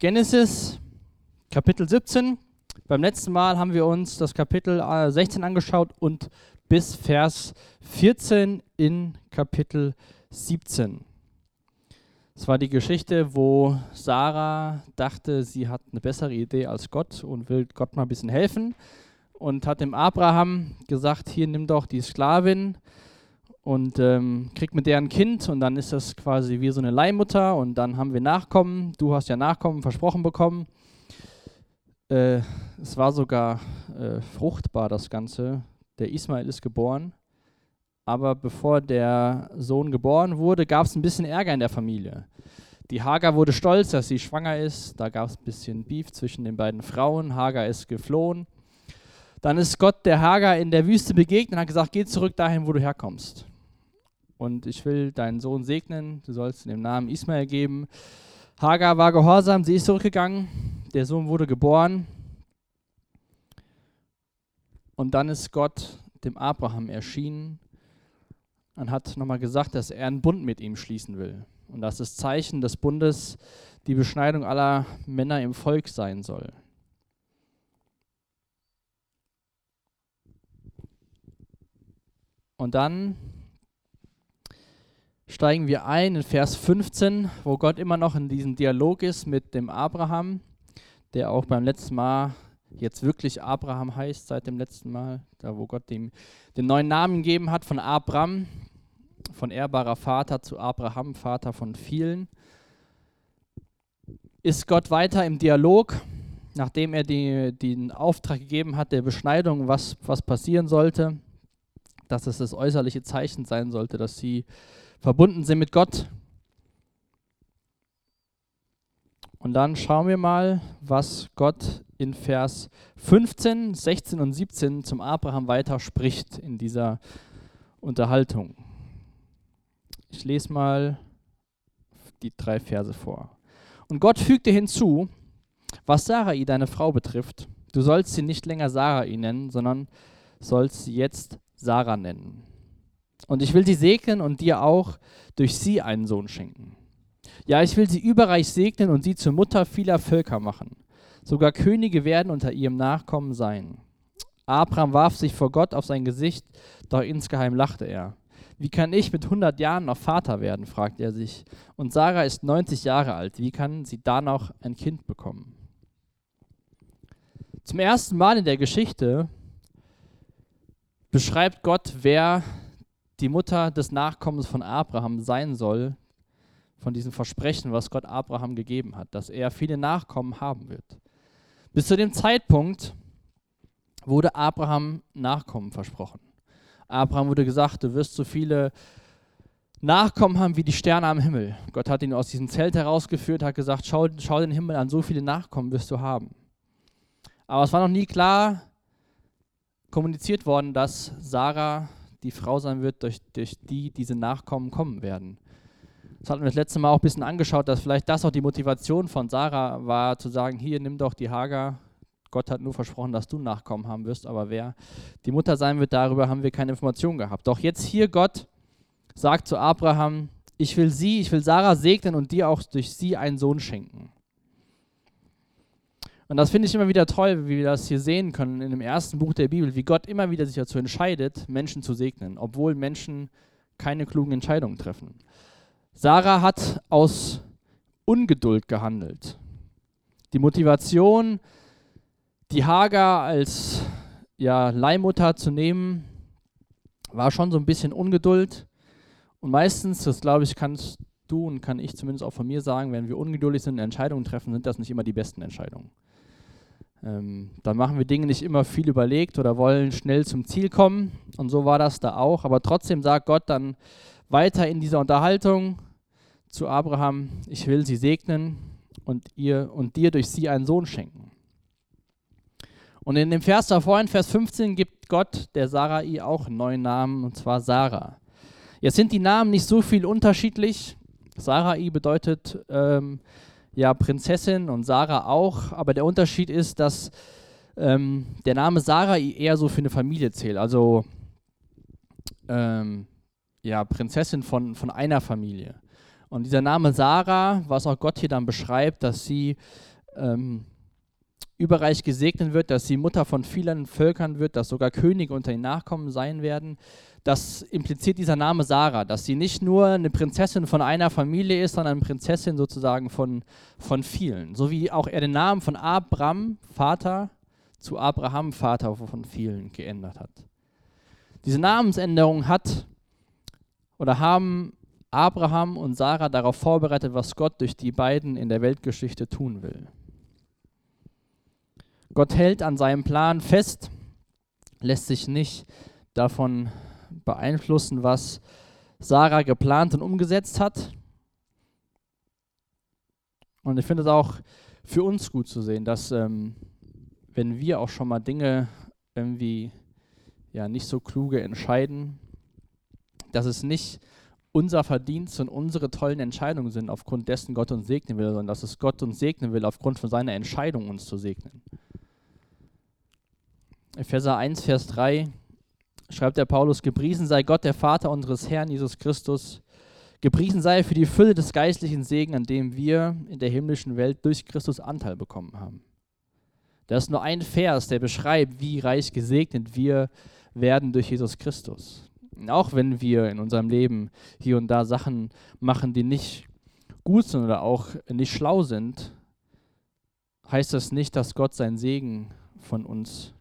Genesis Kapitel 17. Beim letzten Mal haben wir uns das Kapitel 16 angeschaut und bis Vers 14 in Kapitel 17. Es war die Geschichte, wo Sarah dachte, sie hat eine bessere Idee als Gott und will Gott mal ein bisschen helfen und hat dem Abraham gesagt, hier nimm doch die Sklavin und ähm, kriegt mit der ein Kind und dann ist das quasi wie so eine Leihmutter und dann haben wir Nachkommen. Du hast ja Nachkommen versprochen bekommen. Äh, es war sogar äh, fruchtbar, das Ganze. Der Ismail ist geboren. Aber bevor der Sohn geboren wurde, gab es ein bisschen Ärger in der Familie. Die Hagar wurde stolz, dass sie schwanger ist. Da gab es ein bisschen Beef zwischen den beiden Frauen. Hagar ist geflohen. Dann ist Gott der Hagar in der Wüste begegnet und hat gesagt, geh zurück dahin, wo du herkommst und ich will deinen Sohn segnen, du sollst ihm den Namen Ismael geben. Hagar war gehorsam, sie ist zurückgegangen, der Sohn wurde geboren. Und dann ist Gott dem Abraham erschienen und hat nochmal gesagt, dass er einen Bund mit ihm schließen will. Und dass das Zeichen des Bundes die Beschneidung aller Männer im Volk sein soll. Und dann steigen wir ein in Vers 15, wo Gott immer noch in diesem Dialog ist mit dem Abraham, der auch beim letzten Mal jetzt wirklich Abraham heißt, seit dem letzten Mal, da wo Gott ihm den neuen Namen gegeben hat, von Abram, von ehrbarer Vater zu Abraham, Vater von vielen. Ist Gott weiter im Dialog, nachdem er die, den Auftrag gegeben hat, der Beschneidung, was, was passieren sollte, dass es das äußerliche Zeichen sein sollte, dass sie verbunden sind mit Gott. Und dann schauen wir mal, was Gott in Vers 15, 16 und 17 zum Abraham weiter spricht in dieser Unterhaltung. Ich lese mal die drei Verse vor. Und Gott fügte hinzu, was Sarai, deine Frau, betrifft, du sollst sie nicht länger Sarai nennen, sondern sollst sie jetzt Sarah nennen. Und ich will sie segnen und dir auch durch sie einen Sohn schenken. Ja, ich will sie überreich segnen und sie zur Mutter vieler Völker machen. Sogar Könige werden unter ihrem Nachkommen sein. Abraham warf sich vor Gott auf sein Gesicht, doch insgeheim lachte er. Wie kann ich mit 100 Jahren noch Vater werden, fragt er sich. Und Sarah ist 90 Jahre alt. Wie kann sie da noch ein Kind bekommen? Zum ersten Mal in der Geschichte beschreibt Gott, wer die Mutter des Nachkommens von Abraham sein soll, von diesem Versprechen, was Gott Abraham gegeben hat, dass er viele Nachkommen haben wird. Bis zu dem Zeitpunkt wurde Abraham Nachkommen versprochen. Abraham wurde gesagt, du wirst so viele Nachkommen haben wie die Sterne am Himmel. Gott hat ihn aus diesem Zelt herausgeführt, hat gesagt, schau, schau den Himmel an, so viele Nachkommen wirst du haben. Aber es war noch nie klar kommuniziert worden, dass Sarah die Frau sein wird, durch, durch die diese Nachkommen kommen werden. Das hatten wir das letzte Mal auch ein bisschen angeschaut, dass vielleicht das auch die Motivation von Sarah war, zu sagen, hier, nimm doch die Hagar. Gott hat nur versprochen, dass du Nachkommen haben wirst, aber wer die Mutter sein wird, darüber haben wir keine Informationen gehabt. Doch jetzt hier Gott sagt zu Abraham, ich will sie, ich will Sarah segnen und dir auch durch sie einen Sohn schenken. Und das finde ich immer wieder toll, wie wir das hier sehen können in dem ersten Buch der Bibel, wie Gott immer wieder sich dazu entscheidet, Menschen zu segnen, obwohl Menschen keine klugen Entscheidungen treffen. Sarah hat aus Ungeduld gehandelt. Die Motivation, die Hagar als ja, Leihmutter zu nehmen, war schon so ein bisschen Ungeduld. Und meistens, das glaube ich, kannst du und kann ich zumindest auch von mir sagen, wenn wir ungeduldig sind und Entscheidungen treffen, sind das nicht immer die besten Entscheidungen. Ähm, dann machen wir Dinge nicht immer viel überlegt oder wollen schnell zum Ziel kommen. Und so war das da auch. Aber trotzdem sagt Gott dann weiter in dieser Unterhaltung zu Abraham, ich will sie segnen und, ihr, und dir durch sie einen Sohn schenken. Und in dem Vers davor, in Vers 15, gibt Gott der Sarai auch einen neuen Namen, und zwar Sarah. Jetzt sind die Namen nicht so viel unterschiedlich. Sarai bedeutet ähm, ja Prinzessin und Sarah auch, aber der Unterschied ist, dass ähm, der Name Sarah eher so für eine Familie zählt, also ähm, ja Prinzessin von, von einer Familie. Und dieser Name Sarah, was auch Gott hier dann beschreibt, dass sie ähm, überreich gesegnet wird, dass sie Mutter von vielen Völkern wird, dass sogar Könige unter den Nachkommen sein werden, das impliziert dieser Name Sarah, dass sie nicht nur eine Prinzessin von einer Familie ist, sondern eine Prinzessin sozusagen von, von vielen. So wie auch er den Namen von Abram, Vater, zu Abraham, Vater von vielen, geändert hat. Diese Namensänderung hat oder haben Abraham und Sarah darauf vorbereitet, was Gott durch die beiden in der Weltgeschichte tun will. Gott hält an seinem Plan fest, lässt sich nicht davon beeinflussen, was Sarah geplant und umgesetzt hat. Und ich finde es auch für uns gut zu sehen, dass ähm, wenn wir auch schon mal Dinge irgendwie ja nicht so kluge entscheiden, dass es nicht unser Verdienst und unsere tollen Entscheidungen sind, aufgrund dessen Gott uns segnen will, sondern dass es Gott uns segnen will, aufgrund von seiner Entscheidung, uns zu segnen. Epheser 1, Vers 3 schreibt der Paulus, gepriesen sei Gott, der Vater unseres Herrn Jesus Christus, gepriesen sei für die Fülle des geistlichen Segen, an dem wir in der himmlischen Welt durch Christus Anteil bekommen haben. Das ist nur ein Vers, der beschreibt, wie reich gesegnet wir werden durch Jesus Christus. auch wenn wir in unserem Leben hier und da Sachen machen, die nicht gut sind oder auch nicht schlau sind, heißt das nicht, dass Gott seinen Segen von uns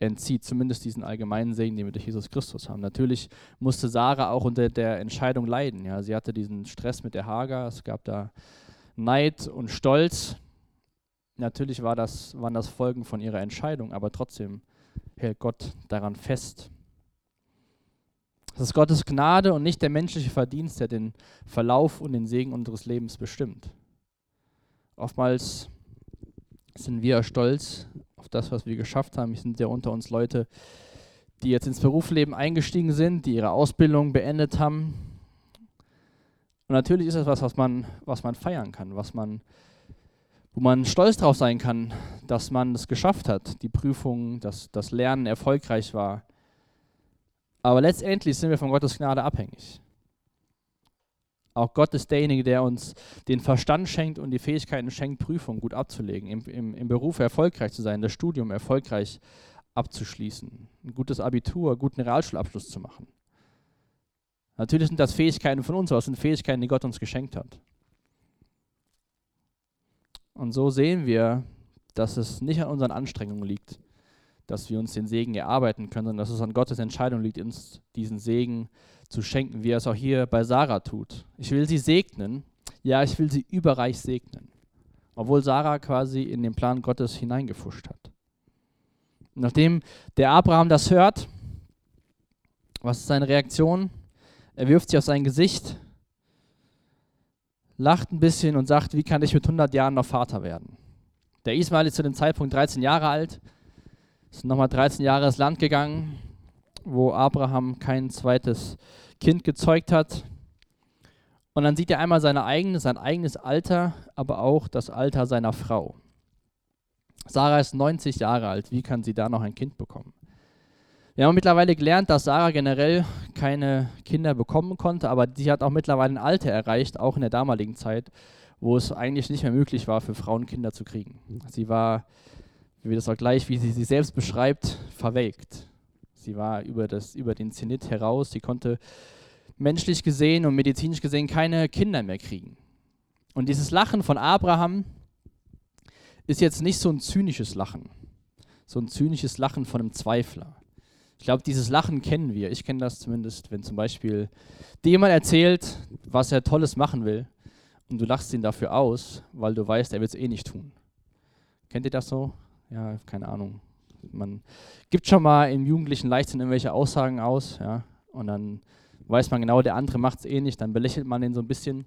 entzieht, zumindest diesen allgemeinen Segen, den wir durch Jesus Christus haben. Natürlich musste Sarah auch unter der Entscheidung leiden. Ja, sie hatte diesen Stress mit der Hager, es gab da Neid und Stolz. Natürlich war das, waren das Folgen von ihrer Entscheidung, aber trotzdem hält Gott daran fest. Es ist Gottes Gnade und nicht der menschliche Verdienst, der den Verlauf und den Segen unseres Lebens bestimmt. Oftmals sind wir stolz auf das, was wir geschafft haben. Es sind ja unter uns Leute, die jetzt ins Berufsleben eingestiegen sind, die ihre Ausbildung beendet haben. Und natürlich ist es was, was man, was man feiern kann, was man, wo man stolz drauf sein kann, dass man es geschafft hat, die Prüfung, dass das Lernen erfolgreich war. Aber letztendlich sind wir von Gottes Gnade abhängig. Auch Gott ist derjenige, der uns den Verstand schenkt und die Fähigkeiten schenkt, Prüfungen gut abzulegen, im, im, im Beruf erfolgreich zu sein, das Studium erfolgreich abzuschließen, ein gutes Abitur, guten Realschulabschluss zu machen. Natürlich sind das Fähigkeiten von uns, aber es sind Fähigkeiten, die Gott uns geschenkt hat. Und so sehen wir, dass es nicht an unseren Anstrengungen liegt, dass wir uns den Segen erarbeiten können, sondern dass es an Gottes Entscheidung liegt, uns diesen Segen zu schenken, wie er es auch hier bei Sarah tut. Ich will sie segnen, ja, ich will sie überreich segnen, obwohl Sarah quasi in den Plan Gottes hineingefuscht hat. Nachdem der Abraham das hört, was ist seine Reaktion? Er wirft sich auf sein Gesicht, lacht ein bisschen und sagt, wie kann ich mit 100 Jahren noch Vater werden? Der Ismail ist zu dem Zeitpunkt 13 Jahre alt, ist nochmal 13 Jahre ins Land gegangen, wo Abraham kein zweites Kind gezeugt hat. Und dann sieht er einmal seine eigene, sein eigenes Alter, aber auch das Alter seiner Frau. Sarah ist 90 Jahre alt. Wie kann sie da noch ein Kind bekommen? Wir haben mittlerweile gelernt, dass Sarah generell keine Kinder bekommen konnte, aber sie hat auch mittlerweile ein Alter erreicht, auch in der damaligen Zeit, wo es eigentlich nicht mehr möglich war, für Frauen Kinder zu kriegen. Sie war, wie wir das auch gleich, wie sie sich selbst beschreibt, verwelkt. Sie war über, das, über den Zenit heraus. Sie konnte menschlich gesehen und medizinisch gesehen keine Kinder mehr kriegen. Und dieses Lachen von Abraham ist jetzt nicht so ein zynisches Lachen, so ein zynisches Lachen von einem Zweifler. Ich glaube, dieses Lachen kennen wir. Ich kenne das zumindest, wenn zum Beispiel dir jemand erzählt, was er Tolles machen will und du lachst ihn dafür aus, weil du weißt, er wird es eh nicht tun. Kennt ihr das so? Ja, keine Ahnung man gibt schon mal im jugendlichen Leichtsinn irgendwelche Aussagen aus, ja, und dann weiß man genau, der andere macht es eh nicht, dann belächelt man den so ein bisschen.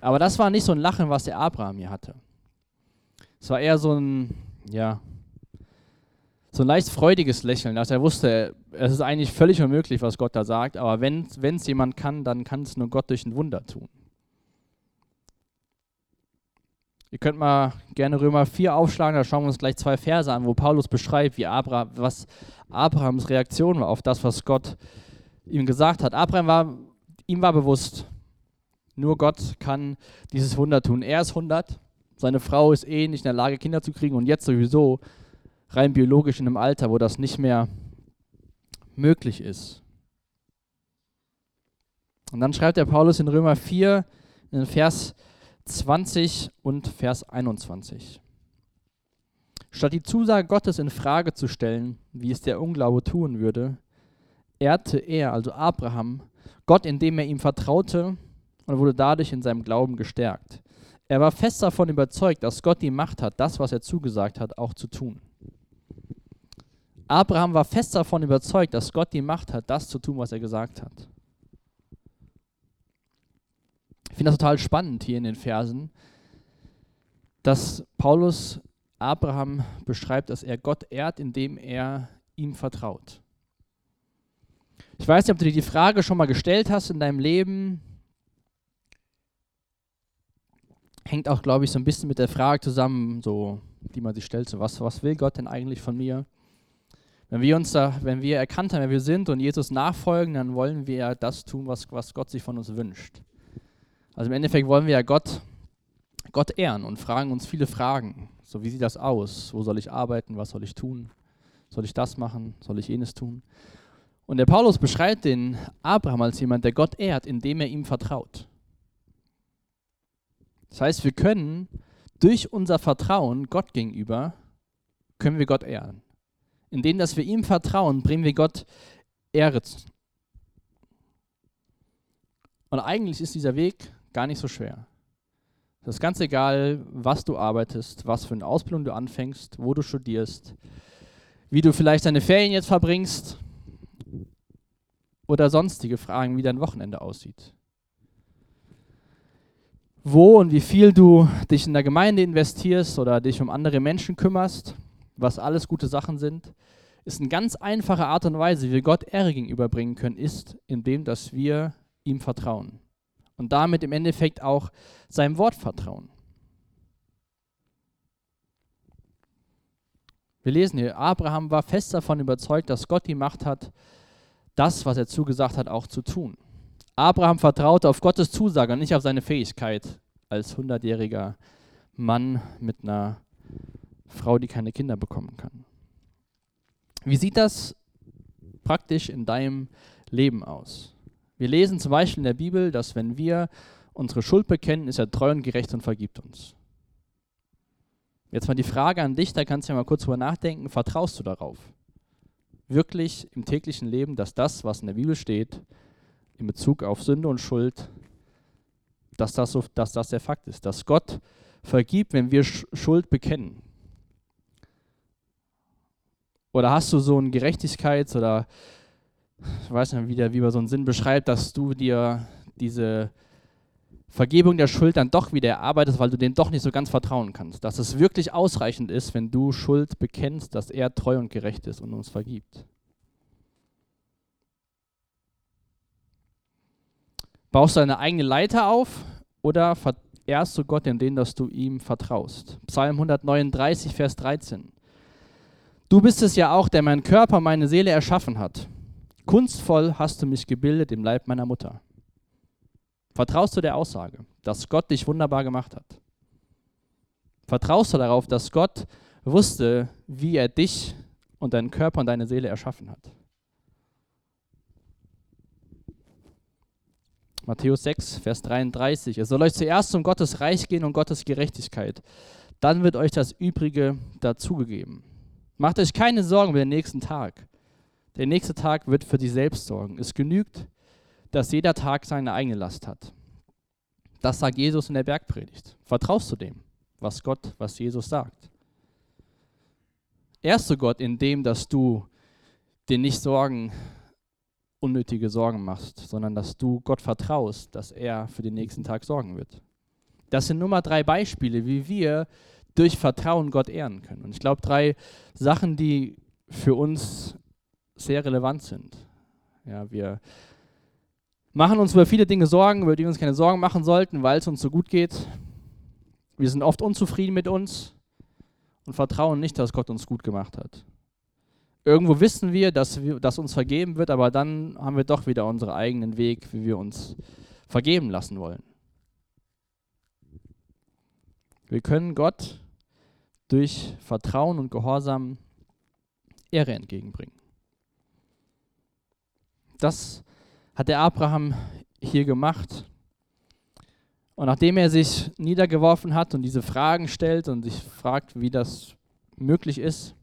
Aber das war nicht so ein Lachen, was der Abraham hier hatte. Es war eher so ein, ja, so ein leicht freudiges Lächeln, dass er wusste, es ist eigentlich völlig unmöglich, was Gott da sagt, aber wenn es jemand kann, dann kann es nur Gott durch ein Wunder tun. Ihr könnt mal gerne Römer 4 aufschlagen, da schauen wir uns gleich zwei Verse an, wo Paulus beschreibt, wie Abraham, was Abrahams Reaktion war auf das, was Gott ihm gesagt hat. Abraham war, ihm war bewusst, Nur Gott kann dieses Wunder tun. Er ist 100, seine Frau ist eh nicht in der Lage, Kinder zu kriegen und jetzt sowieso rein biologisch in einem Alter, wo das nicht mehr möglich ist. Und dann schreibt der Paulus in Römer 4, in Vers 20 und Vers 21. Statt die Zusage Gottes in Frage zu stellen, wie es der Unglaube tun würde, ehrte er, also Abraham, Gott, indem er ihm vertraute und wurde dadurch in seinem Glauben gestärkt. Er war fest davon überzeugt, dass Gott die Macht hat, das, was er zugesagt hat, auch zu tun. Abraham war fest davon überzeugt, dass Gott die Macht hat, das zu tun, was er gesagt hat. Ich finde das total spannend hier in den Versen, dass Paulus Abraham beschreibt, dass er Gott ehrt, indem er ihm vertraut. Ich weiß nicht, ob du dir die Frage schon mal gestellt hast in deinem Leben. Hängt auch, glaube ich, so ein bisschen mit der Frage zusammen, so, die man sich stellt, so, was, was will Gott denn eigentlich von mir? Wenn wir uns da, wenn wir erkannt haben, wer wir sind und Jesus nachfolgen, dann wollen wir das tun, was, was Gott sich von uns wünscht. Also im Endeffekt wollen wir ja Gott, Gott ehren und fragen uns viele Fragen. So, wie sieht das aus? Wo soll ich arbeiten? Was soll ich tun? Soll ich das machen? Soll ich jenes tun? Und der Paulus beschreibt den Abraham als jemand, der Gott ehrt, indem er ihm vertraut. Das heißt, wir können durch unser Vertrauen Gott gegenüber, können wir Gott ehren. Indem, dass wir ihm vertrauen, bringen wir Gott Ehre. Und eigentlich ist dieser Weg gar nicht so schwer. Das ist ganz egal, was du arbeitest, was für eine Ausbildung du anfängst, wo du studierst, wie du vielleicht deine Ferien jetzt verbringst oder sonstige Fragen, wie dein Wochenende aussieht. Wo und wie viel du dich in der Gemeinde investierst oder dich um andere Menschen kümmerst, was alles gute Sachen sind, ist eine ganz einfache Art und Weise, wie wir Gott Ehre gegenüberbringen können, ist, indem dass wir ihm vertrauen. Und damit im Endeffekt auch seinem Wort vertrauen. Wir lesen hier, Abraham war fest davon überzeugt, dass Gott die Macht hat, das, was er zugesagt hat, auch zu tun. Abraham vertraute auf Gottes Zusage und nicht auf seine Fähigkeit als hundertjähriger Mann mit einer Frau, die keine Kinder bekommen kann. Wie sieht das praktisch in deinem Leben aus? Wir lesen zum Beispiel in der Bibel, dass wenn wir unsere Schuld bekennen, ist er treu und gerecht und vergibt uns. Jetzt mal die Frage an dich, da kannst du ja mal kurz drüber nachdenken, vertraust du darauf? wirklich im täglichen Leben, dass das, was in der Bibel steht, in Bezug auf Sünde und Schuld, dass das, so, dass das der Fakt ist, dass Gott vergibt, wenn wir Schuld bekennen. Oder hast du so ein Gerechtigkeits- oder ich weiß nicht, wie, der, wie man so einen Sinn beschreibt, dass du dir diese Vergebung der Schuld dann doch wieder erarbeitest, weil du dem doch nicht so ganz vertrauen kannst. Dass es wirklich ausreichend ist, wenn du Schuld bekennst, dass er treu und gerecht ist und uns vergibt. Baust du eine eigene Leiter auf oder verehrst du Gott, indem dass du ihm vertraust? Psalm 139, Vers 13. Du bist es ja auch, der meinen Körper, meine Seele erschaffen hat. Kunstvoll hast du mich gebildet im Leib meiner Mutter. Vertraust du der Aussage, dass Gott dich wunderbar gemacht hat? Vertraust du darauf, dass Gott wusste, wie er dich und deinen Körper und deine Seele erschaffen hat? Matthäus 6, Vers 33. Es soll euch zuerst um Gottes Reich gehen und Gottes Gerechtigkeit. Dann wird euch das Übrige dazugegeben. Macht euch keine Sorgen über den nächsten Tag. Der nächste Tag wird für dich selbst sorgen. Es genügt, dass jeder Tag seine eigene Last hat. Das sagt Jesus in der Bergpredigt. Vertraust du dem, was Gott, was Jesus sagt? Ehrst du Gott in dem, dass du dir nicht Sorgen, unnötige Sorgen machst, sondern dass du Gott vertraust, dass er für den nächsten Tag sorgen wird? Das sind nur mal drei Beispiele, wie wir durch Vertrauen Gott ehren können. Und ich glaube, drei Sachen, die für uns sehr relevant sind. Ja, wir machen uns über viele Dinge Sorgen, über die wir uns keine Sorgen machen sollten, weil es uns so gut geht. Wir sind oft unzufrieden mit uns und vertrauen nicht, dass Gott uns gut gemacht hat. Irgendwo wissen wir, dass, wir, dass uns vergeben wird, aber dann haben wir doch wieder unseren eigenen Weg, wie wir uns vergeben lassen wollen. Wir können Gott durch Vertrauen und Gehorsam Ehre entgegenbringen. Das hat der Abraham hier gemacht. Und nachdem er sich niedergeworfen hat und diese Fragen stellt und sich fragt, wie das möglich ist,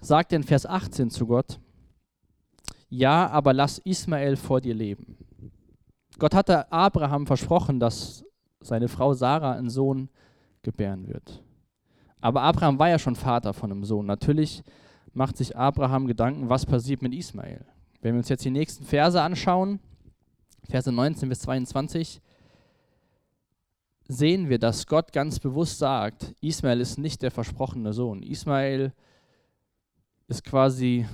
sagt er in Vers 18 zu Gott, ja, aber lass Ismael vor dir leben. Gott hatte Abraham versprochen, dass seine Frau Sarah einen Sohn gebären wird. Aber Abraham war ja schon Vater von einem Sohn. Natürlich macht sich Abraham Gedanken, was passiert mit Ismael. Wenn wir uns jetzt die nächsten Verse anschauen, Verse 19 bis 22, sehen wir, dass Gott ganz bewusst sagt, Ismael ist nicht der versprochene Sohn. Ismael ist quasi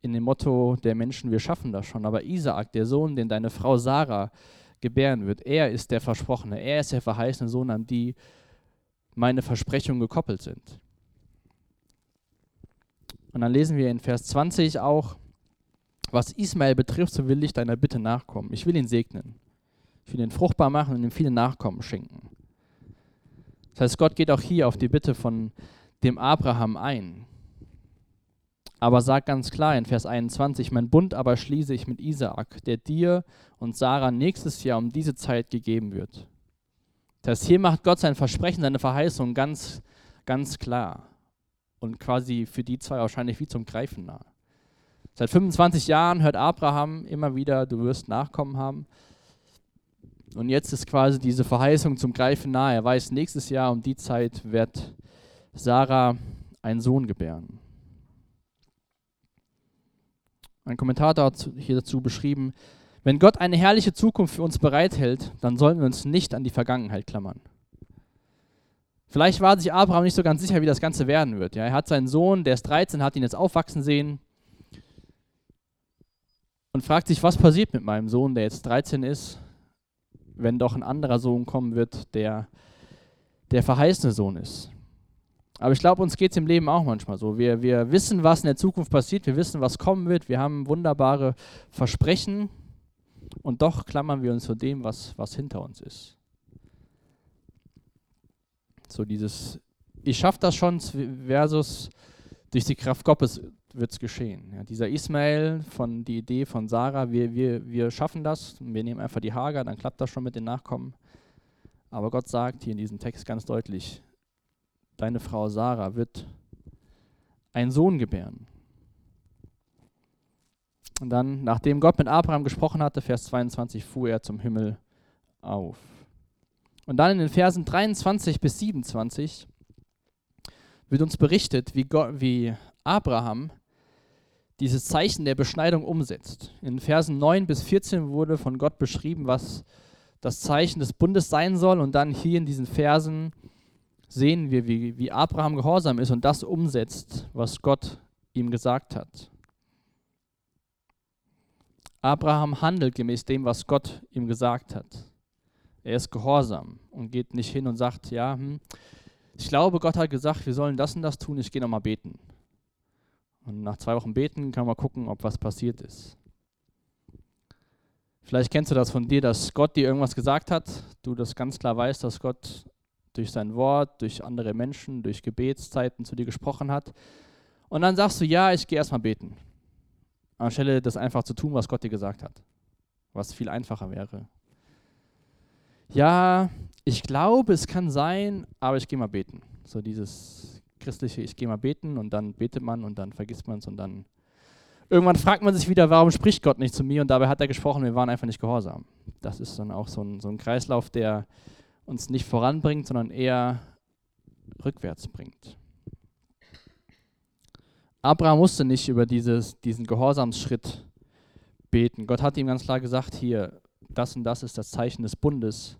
in dem Motto der Menschen, wir schaffen das schon. Aber Isaak, der Sohn, den deine Frau Sarah gebären wird, er ist der Versprochene, er ist der verheißene Sohn, an die meine Versprechungen gekoppelt sind. Und dann lesen wir in Vers 20 auch, was Ismael betrifft, so will ich deiner Bitte nachkommen. Ich will ihn segnen. Ich will ihn fruchtbar machen und ihm viele Nachkommen schenken. Das heißt, Gott geht auch hier auf die Bitte von dem Abraham ein aber sagt ganz klar in Vers 21, mein Bund aber schließe ich mit Isaak, der dir und Sarah nächstes Jahr um diese Zeit gegeben wird. Das heißt, hier macht Gott sein Versprechen, seine Verheißung ganz, ganz klar und quasi für die zwei wahrscheinlich wie zum Greifen nah. Seit 25 Jahren hört Abraham immer wieder, du wirst Nachkommen haben. Und jetzt ist quasi diese Verheißung zum Greifen nahe. Er weiß, nächstes Jahr um die Zeit wird Sarah einen Sohn gebären. Ein Kommentator hat hier dazu beschrieben, wenn Gott eine herrliche Zukunft für uns bereithält, dann sollten wir uns nicht an die Vergangenheit klammern. Vielleicht war sich Abraham nicht so ganz sicher, wie das Ganze werden wird. Ja, er hat seinen Sohn, der ist 13, hat ihn jetzt aufwachsen sehen und fragt sich, was passiert mit meinem Sohn, der jetzt 13 ist, wenn doch ein anderer Sohn kommen wird, der der verheißene Sohn ist. Aber ich glaube, uns geht es im Leben auch manchmal so. Wir, wir wissen, was in der Zukunft passiert, wir wissen, was kommen wird, wir haben wunderbare Versprechen und doch klammern wir uns zu dem, was, was hinter uns ist. So dieses, ich schaffe das schon versus durch die Kraft Gottes wird es geschehen. Ja, dieser Ismael von die Idee von Sarah, wir, wir, wir schaffen das, wir nehmen einfach die Hager, dann klappt das schon mit den Nachkommen. Aber Gott sagt hier in diesem Text ganz deutlich, deine Frau Sarah wird einen Sohn gebären. Und dann, nachdem Gott mit Abraham gesprochen hatte, Vers 22, fuhr er zum Himmel auf. Und dann in den Versen 23 bis 27 wird uns berichtet, wie, Gott, wie Abraham dieses Zeichen der Beschneidung umsetzt. In Versen 9 bis 14 wurde von Gott beschrieben, was das Zeichen des Bundes sein soll. Und dann hier in diesen Versen sehen wir, wie, wie Abraham gehorsam ist und das umsetzt, was Gott ihm gesagt hat. Abraham handelt gemäß dem, was Gott ihm gesagt hat. Er ist gehorsam und geht nicht hin und sagt, ja, hm, ich glaube, Gott hat gesagt, wir sollen das und das tun, ich gehe nochmal beten. Und nach zwei Wochen beten kann man gucken, ob was passiert ist. Vielleicht kennst du das von dir, dass Gott dir irgendwas gesagt hat, du das ganz klar weißt, dass Gott durch sein Wort, durch andere Menschen, durch Gebetszeiten zu dir gesprochen hat. Und dann sagst du, ja, ich gehe erstmal beten. Anstelle das einfach zu tun, was Gott dir gesagt hat. Was viel einfacher wäre. Ja, ich glaube, es kann sein, aber ich gehe mal beten. So dieses christliche, ich gehe mal beten und dann betet man und dann vergisst man es und dann irgendwann fragt man sich wieder, warum spricht Gott nicht zu mir und dabei hat er gesprochen, wir waren einfach nicht gehorsam. Das ist dann auch so ein, so ein Kreislauf, der uns nicht voranbringt, sondern eher rückwärts bringt. Abraham musste nicht über dieses, diesen Gehorsamsschritt beten. Gott hat ihm ganz klar gesagt, hier, das und das ist das Zeichen des Bundes.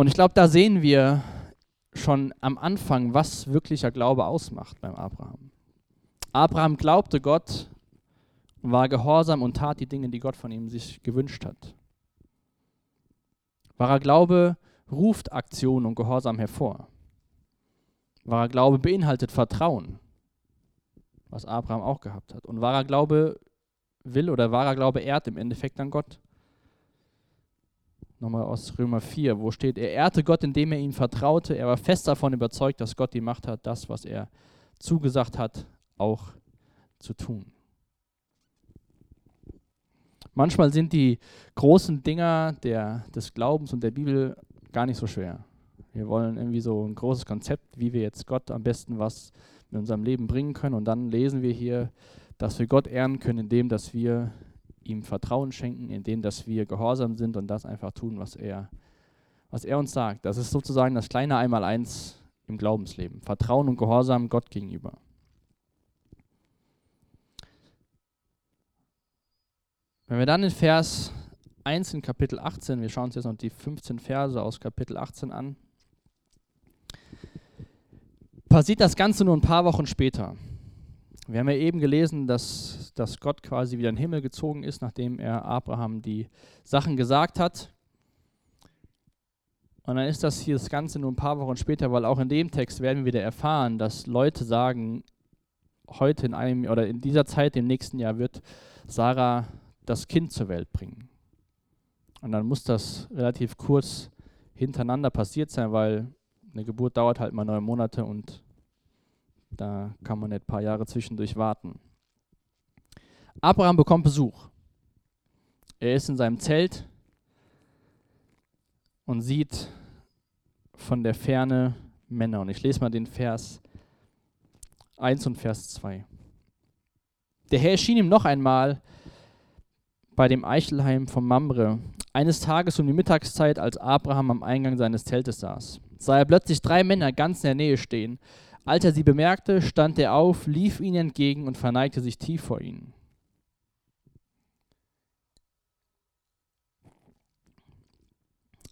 Und ich glaube, da sehen wir schon am Anfang, was wirklicher Glaube ausmacht beim Abraham. Abraham glaubte Gott, war gehorsam und tat die Dinge, die Gott von ihm sich gewünscht hat. Wahrer Glaube ruft Aktion und Gehorsam hervor. Wahrer Glaube beinhaltet Vertrauen, was Abraham auch gehabt hat. Und wahrer Glaube will oder wahrer Glaube ehrt im Endeffekt dann Gott. Nochmal aus Römer 4, wo steht, er ehrte Gott, indem er ihm vertraute. Er war fest davon überzeugt, dass Gott die Macht hat, das, was er zugesagt hat, auch zu tun. Manchmal sind die großen Dinger der, des Glaubens und der Bibel gar nicht so schwer. Wir wollen irgendwie so ein großes Konzept, wie wir jetzt Gott am besten was in unserem Leben bringen können. Und dann lesen wir hier, dass wir Gott ehren können, indem dass wir ihm Vertrauen schenken, indem dass wir gehorsam sind und das einfach tun, was er, was er uns sagt. Das ist sozusagen das kleine Einmaleins im Glaubensleben. Vertrauen und Gehorsam Gott gegenüber. Wenn wir dann in Vers 1 in Kapitel 18, wir schauen uns jetzt noch die 15 Verse aus Kapitel 18 an, passiert das Ganze nur ein paar Wochen später. Wir haben ja eben gelesen, dass, dass Gott quasi wieder in den Himmel gezogen ist, nachdem er Abraham die Sachen gesagt hat. Und dann ist das hier das Ganze nur ein paar Wochen später, weil auch in dem Text werden wir wieder erfahren, dass Leute sagen, heute in einem oder in dieser Zeit, im nächsten Jahr wird Sarah das Kind zur Welt bringen. Und dann muss das relativ kurz hintereinander passiert sein, weil eine Geburt dauert halt mal neun Monate und da kann man nicht ein paar Jahre zwischendurch warten. Abraham bekommt Besuch. Er ist in seinem Zelt und sieht von der Ferne Männer. Und ich lese mal den Vers 1 und Vers 2. Der Herr erschien ihm noch einmal bei dem Eichelheim von Mamre. Eines Tages um die Mittagszeit, als Abraham am Eingang seines Zeltes saß, sah er plötzlich drei Männer ganz in der Nähe stehen. Als er sie bemerkte, stand er auf, lief ihnen entgegen und verneigte sich tief vor ihnen.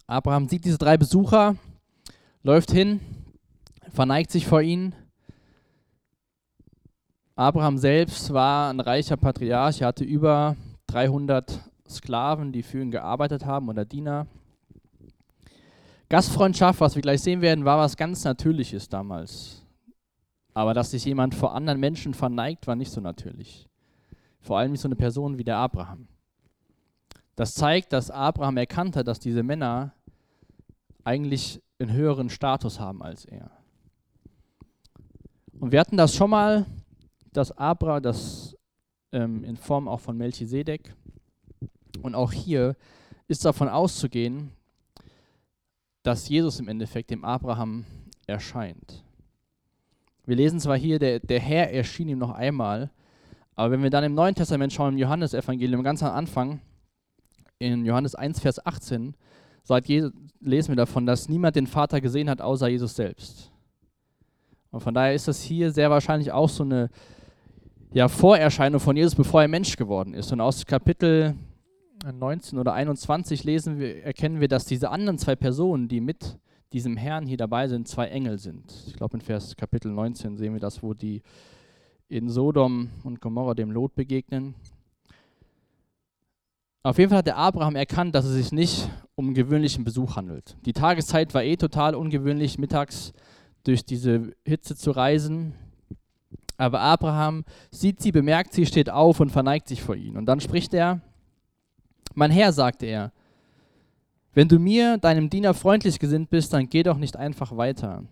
Abraham sieht diese drei Besucher, läuft hin, verneigt sich vor ihnen. Abraham selbst war ein reicher Patriarch, er hatte über 300 Sklaven, die für ihn gearbeitet haben oder Diener. Gastfreundschaft, was wir gleich sehen werden, war was ganz Natürliches damals. Aber dass sich jemand vor anderen Menschen verneigt, war nicht so natürlich. Vor allem nicht so eine Person wie der Abraham. Das zeigt, dass Abraham erkannt hat, dass diese Männer eigentlich einen höheren Status haben als er. Und wir hatten das schon mal, dass Abraham, dass ähm, in Form auch von Melchisedek. Und auch hier ist davon auszugehen, dass Jesus im Endeffekt dem Abraham erscheint. Wir lesen zwar hier, der, der Herr erschien ihm noch einmal, aber wenn wir dann im Neuen Testament schauen, im Johannesevangelium ganz am Anfang, in Johannes 1, Vers 18, sagt Jesus, lesen wir davon, dass niemand den Vater gesehen hat, außer Jesus selbst. Und von daher ist das hier sehr wahrscheinlich auch so eine ja, Vorerscheinung von Jesus, bevor er Mensch geworden ist. Und aus Kapitel 19 oder 21 lesen wir, erkennen wir, dass diese anderen zwei Personen, die mit diesem Herrn hier dabei sind, zwei Engel sind. Ich glaube, in Vers Kapitel 19 sehen wir das, wo die in Sodom und Gomorra dem Lot begegnen. Auf jeden Fall hat der Abraham erkannt, dass es sich nicht um einen gewöhnlichen Besuch handelt. Die Tageszeit war eh total ungewöhnlich, mittags durch diese Hitze zu reisen. Aber Abraham sieht sie, bemerkt sie, steht auf und verneigt sich vor ihnen. Und dann spricht er, mein Herr, sagte er, wenn du mir, deinem Diener, freundlich gesinnt bist, dann geh doch nicht einfach weiter.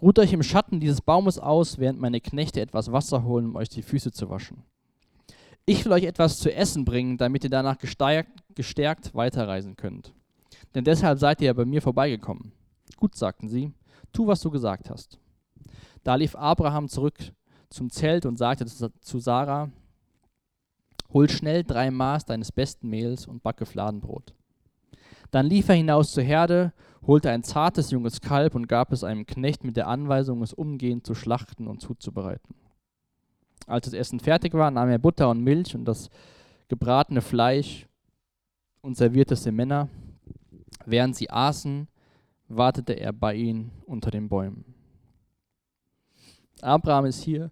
Ruht euch im Schatten dieses Baumes aus, während meine Knechte etwas Wasser holen, um euch die Füße zu waschen. Ich will euch etwas zu essen bringen, damit ihr danach gestärkt, gestärkt weiterreisen könnt. Denn deshalb seid ihr ja bei mir vorbeigekommen. Gut, sagten sie, tu, was du gesagt hast. Da lief Abraham zurück zum Zelt und sagte zu Sarah, hol schnell drei Maß deines besten Mehls und backe Fladenbrot. Dann lief er hinaus zur Herde, holte ein zartes junges Kalb und gab es einem Knecht mit der Anweisung, es umgehend zu schlachten und zuzubereiten. Als das Essen fertig war, nahm er Butter und Milch und das gebratene Fleisch und servierte es den Männern. Während sie aßen, wartete er bei ihnen unter den Bäumen. Abraham ist hier.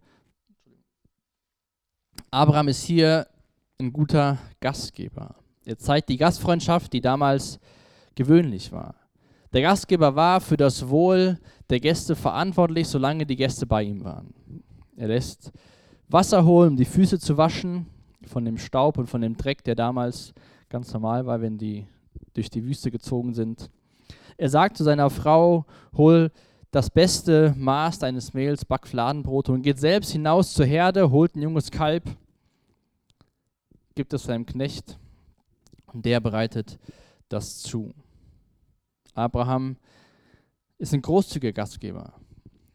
Abraham ist hier ein guter Gastgeber. Er zeigt die Gastfreundschaft, die damals gewöhnlich war. Der Gastgeber war für das Wohl der Gäste verantwortlich, solange die Gäste bei ihm waren. Er lässt Wasser holen, um die Füße zu waschen von dem Staub und von dem Dreck, der damals ganz normal war, wenn die durch die Wüste gezogen sind. Er sagt zu seiner Frau, hol das beste Maß deines Mehls, back Fladenbrot und geht selbst hinaus zur Herde, holt ein junges Kalb, gibt es seinem Knecht und der bereitet das zu. Abraham ist ein großzügiger Gastgeber.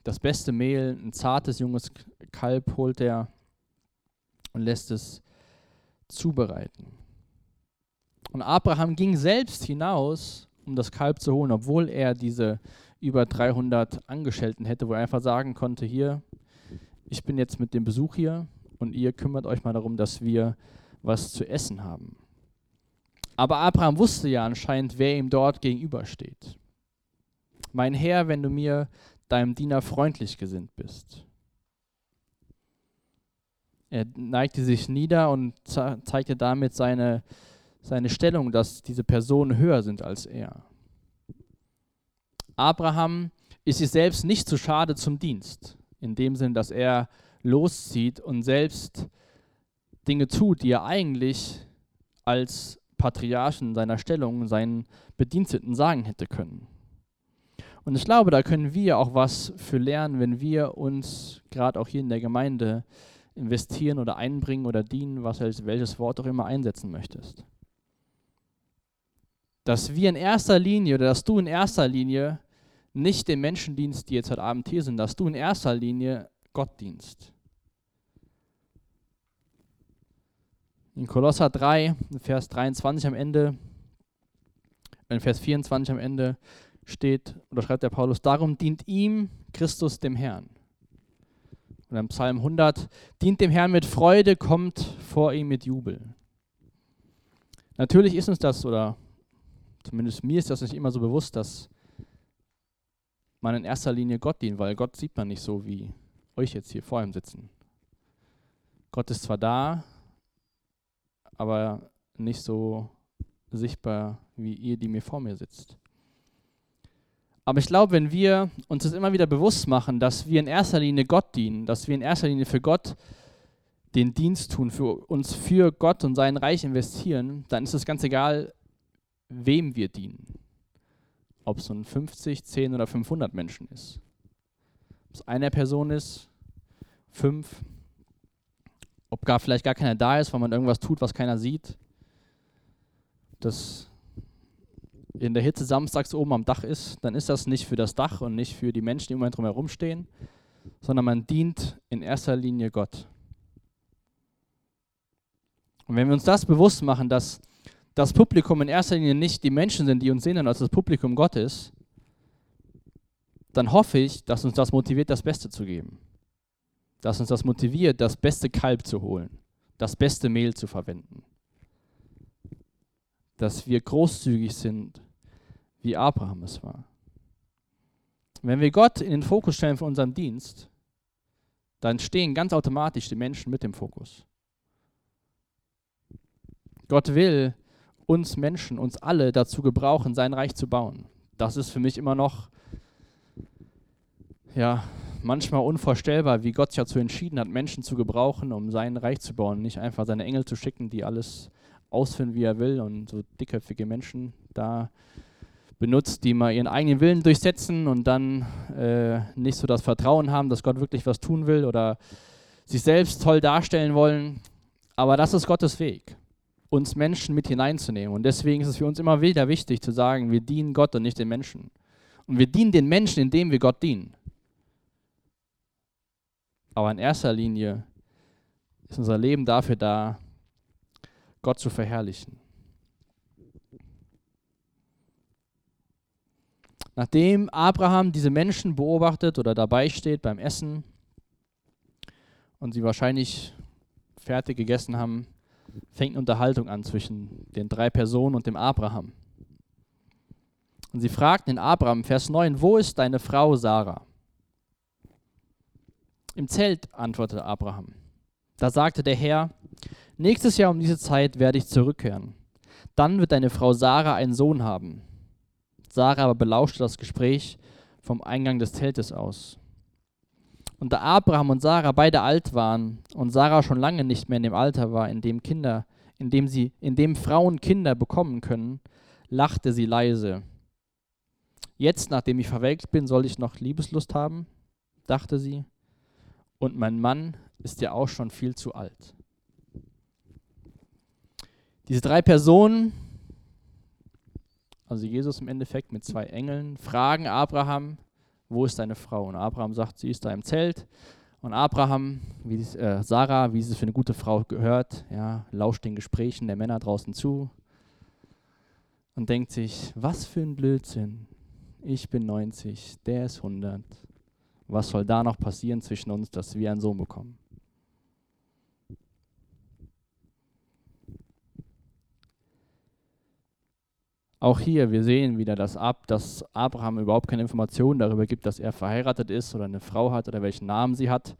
Das beste Mehl, ein zartes junges Kalb holt er und lässt es zubereiten. Und Abraham ging selbst hinaus, um das Kalb zu holen, obwohl er diese über 300 Angestellten hätte, wo er einfach sagen konnte, hier, ich bin jetzt mit dem Besuch hier und ihr kümmert euch mal darum, dass wir was zu essen haben. Aber Abraham wusste ja anscheinend, wer ihm dort gegenübersteht. Mein Herr, wenn du mir deinem Diener freundlich gesinnt bist. Er neigte sich nieder und zeigte damit seine, seine Stellung, dass diese Personen höher sind als er. Abraham ist sich selbst nicht zu schade zum Dienst, in dem Sinn, dass er loszieht und selbst Dinge tut, die er eigentlich als Patriarchen seiner Stellung seinen Bediensteten sagen hätte können. Und ich glaube, da können wir auch was für lernen, wenn wir uns gerade auch hier in der Gemeinde investieren oder einbringen oder dienen, was welches Wort auch immer einsetzen möchtest. Dass wir in erster Linie oder dass du in erster Linie nicht den Menschen dienst, die jetzt heute Abend hier sind, dass du in erster Linie Gott dienst. In Kolosser 3, Vers 23 am Ende, in Vers 24 am Ende steht, oder schreibt der Paulus, darum dient ihm Christus dem Herrn. Und im Psalm 100, dient dem Herrn mit Freude, kommt vor ihm mit Jubel. Natürlich ist uns das, oder zumindest mir ist das nicht immer so bewusst, dass man in erster Linie Gott dient, weil Gott sieht man nicht so wie euch jetzt hier vor ihm sitzen. Gott ist zwar da, aber nicht so sichtbar wie ihr, die mir vor mir sitzt. Aber ich glaube, wenn wir uns das immer wieder bewusst machen, dass wir in erster Linie Gott dienen, dass wir in erster Linie für Gott den Dienst tun, für uns für Gott und sein Reich investieren, dann ist es ganz egal, wem wir dienen. Ob es nun 50, 10 oder 500 Menschen ist. Ob es eine Person ist, fünf, ob gar vielleicht gar keiner da ist, weil man irgendwas tut, was keiner sieht. Das in der Hitze samstags oben am Dach ist, dann ist das nicht für das Dach und nicht für die Menschen, die um einen drumherum stehen, sondern man dient in erster Linie Gott. Und wenn wir uns das bewusst machen, dass das Publikum in erster Linie nicht die Menschen sind, die uns sehen, sondern dass das Publikum Gott ist, dann hoffe ich, dass uns das motiviert, das Beste zu geben dass uns das motiviert, das beste Kalb zu holen, das beste Mehl zu verwenden. Dass wir großzügig sind, wie Abraham es war. Wenn wir Gott in den Fokus stellen für unseren Dienst, dann stehen ganz automatisch die Menschen mit dem Fokus. Gott will uns Menschen, uns alle dazu gebrauchen, sein Reich zu bauen. Das ist für mich immer noch ja, manchmal unvorstellbar, wie Gott sich dazu entschieden hat, Menschen zu gebrauchen, um sein Reich zu bauen. Nicht einfach seine Engel zu schicken, die alles ausführen, wie er will und so dickköpfige Menschen da benutzt, die mal ihren eigenen Willen durchsetzen und dann äh, nicht so das Vertrauen haben, dass Gott wirklich was tun will oder sich selbst toll darstellen wollen. Aber das ist Gottes Weg, uns Menschen mit hineinzunehmen. Und deswegen ist es für uns immer wieder wichtig zu sagen, wir dienen Gott und nicht den Menschen. Und wir dienen den Menschen, indem wir Gott dienen. Aber in erster Linie ist unser Leben dafür da, Gott zu verherrlichen. Nachdem Abraham diese Menschen beobachtet oder dabei steht beim Essen und sie wahrscheinlich fertig gegessen haben, fängt eine Unterhaltung an zwischen den drei Personen und dem Abraham. Und sie fragten den Abraham, Vers 9, wo ist deine Frau Sarah? Im Zelt, antwortete Abraham. Da sagte der Herr, nächstes Jahr um diese Zeit werde ich zurückkehren. Dann wird deine Frau Sarah einen Sohn haben. Sarah aber belauschte das Gespräch vom Eingang des Zeltes aus. Und da Abraham und Sarah beide alt waren und Sarah schon lange nicht mehr in dem Alter war, in dem Kinder, in dem sie, in dem Frauen Kinder bekommen können, lachte sie leise. Jetzt, nachdem ich verwelkt bin, soll ich noch Liebeslust haben, dachte sie, und mein Mann ist ja auch schon viel zu alt. Diese drei Personen, also Jesus im Endeffekt mit zwei Engeln, fragen Abraham, wo ist deine Frau? Und Abraham sagt, sie ist da im Zelt. Und Abraham, wie äh, Sarah, wie es für eine gute Frau gehört, ja, lauscht den Gesprächen der Männer draußen zu und denkt sich, was für ein Blödsinn. Ich bin 90, der ist 100. Was soll da noch passieren zwischen uns, dass wir einen Sohn bekommen? Auch hier, wir sehen wieder, dass, Ab, dass Abraham überhaupt keine Informationen darüber gibt, dass er verheiratet ist oder eine Frau hat oder welchen Namen sie hat.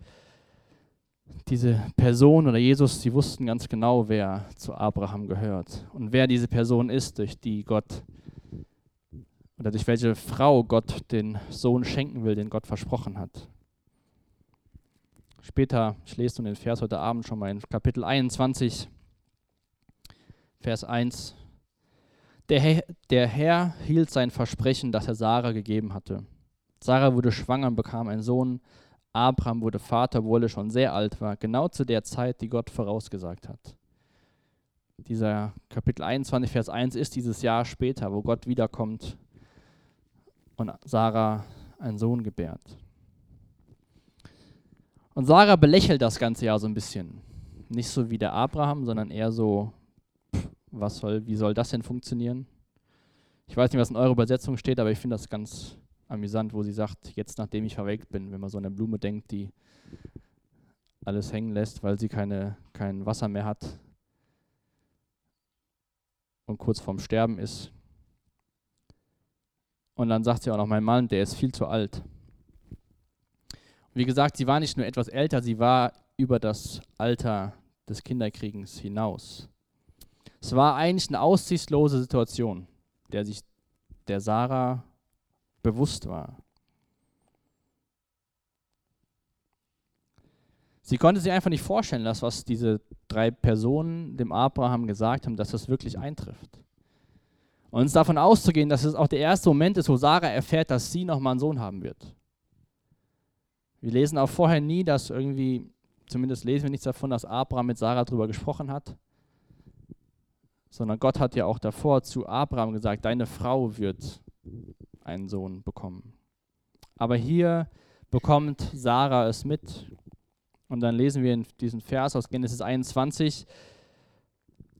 Diese Person oder Jesus, sie wussten ganz genau, wer zu Abraham gehört und wer diese Person ist, durch die Gott oder durch welche Frau Gott den Sohn schenken will, den Gott versprochen hat. Später, ich lese nun den Vers heute Abend schon mal in Kapitel 21, Vers 1 der Herr, der Herr hielt sein Versprechen, das er Sarah gegeben hatte. Sarah wurde schwanger und bekam einen Sohn. Abraham wurde Vater, obwohl er schon sehr alt war, genau zu der Zeit, die Gott vorausgesagt hat. Dieser Kapitel 21, Vers 1 ist dieses Jahr später, wo Gott wiederkommt und Sarah einen Sohn gebärt. Und Sarah belächelt das ganze Jahr so ein bisschen. Nicht so wie der Abraham, sondern eher so, was soll, wie soll das denn funktionieren? Ich weiß nicht, was in eurer Übersetzung steht, aber ich finde das ganz amüsant, wo sie sagt, jetzt nachdem ich verwelkt bin, wenn man so an eine Blume denkt, die alles hängen lässt, weil sie keine, kein Wasser mehr hat und kurz vorm Sterben ist. Und dann sagt sie auch noch, mein Mann, der ist viel zu alt. wie gesagt, sie war nicht nur etwas älter, sie war über das Alter des Kinderkriegens hinaus. Es war eigentlich eine aussichtslose Situation, der sich der Sarah bewusst war. Sie konnte sich einfach nicht vorstellen, dass was diese drei Personen dem Abraham gesagt haben, dass das wirklich eintrifft. Und uns davon auszugehen, dass es auch der erste Moment ist, wo Sarah erfährt, dass sie nochmal einen Sohn haben wird. Wir lesen auch vorher nie, dass irgendwie, zumindest lesen wir nichts davon, dass Abraham mit Sarah darüber gesprochen hat sondern Gott hat ja auch davor zu Abraham gesagt, deine Frau wird einen Sohn bekommen. Aber hier bekommt Sarah es mit. Und dann lesen wir in diesem Vers aus Genesis 21,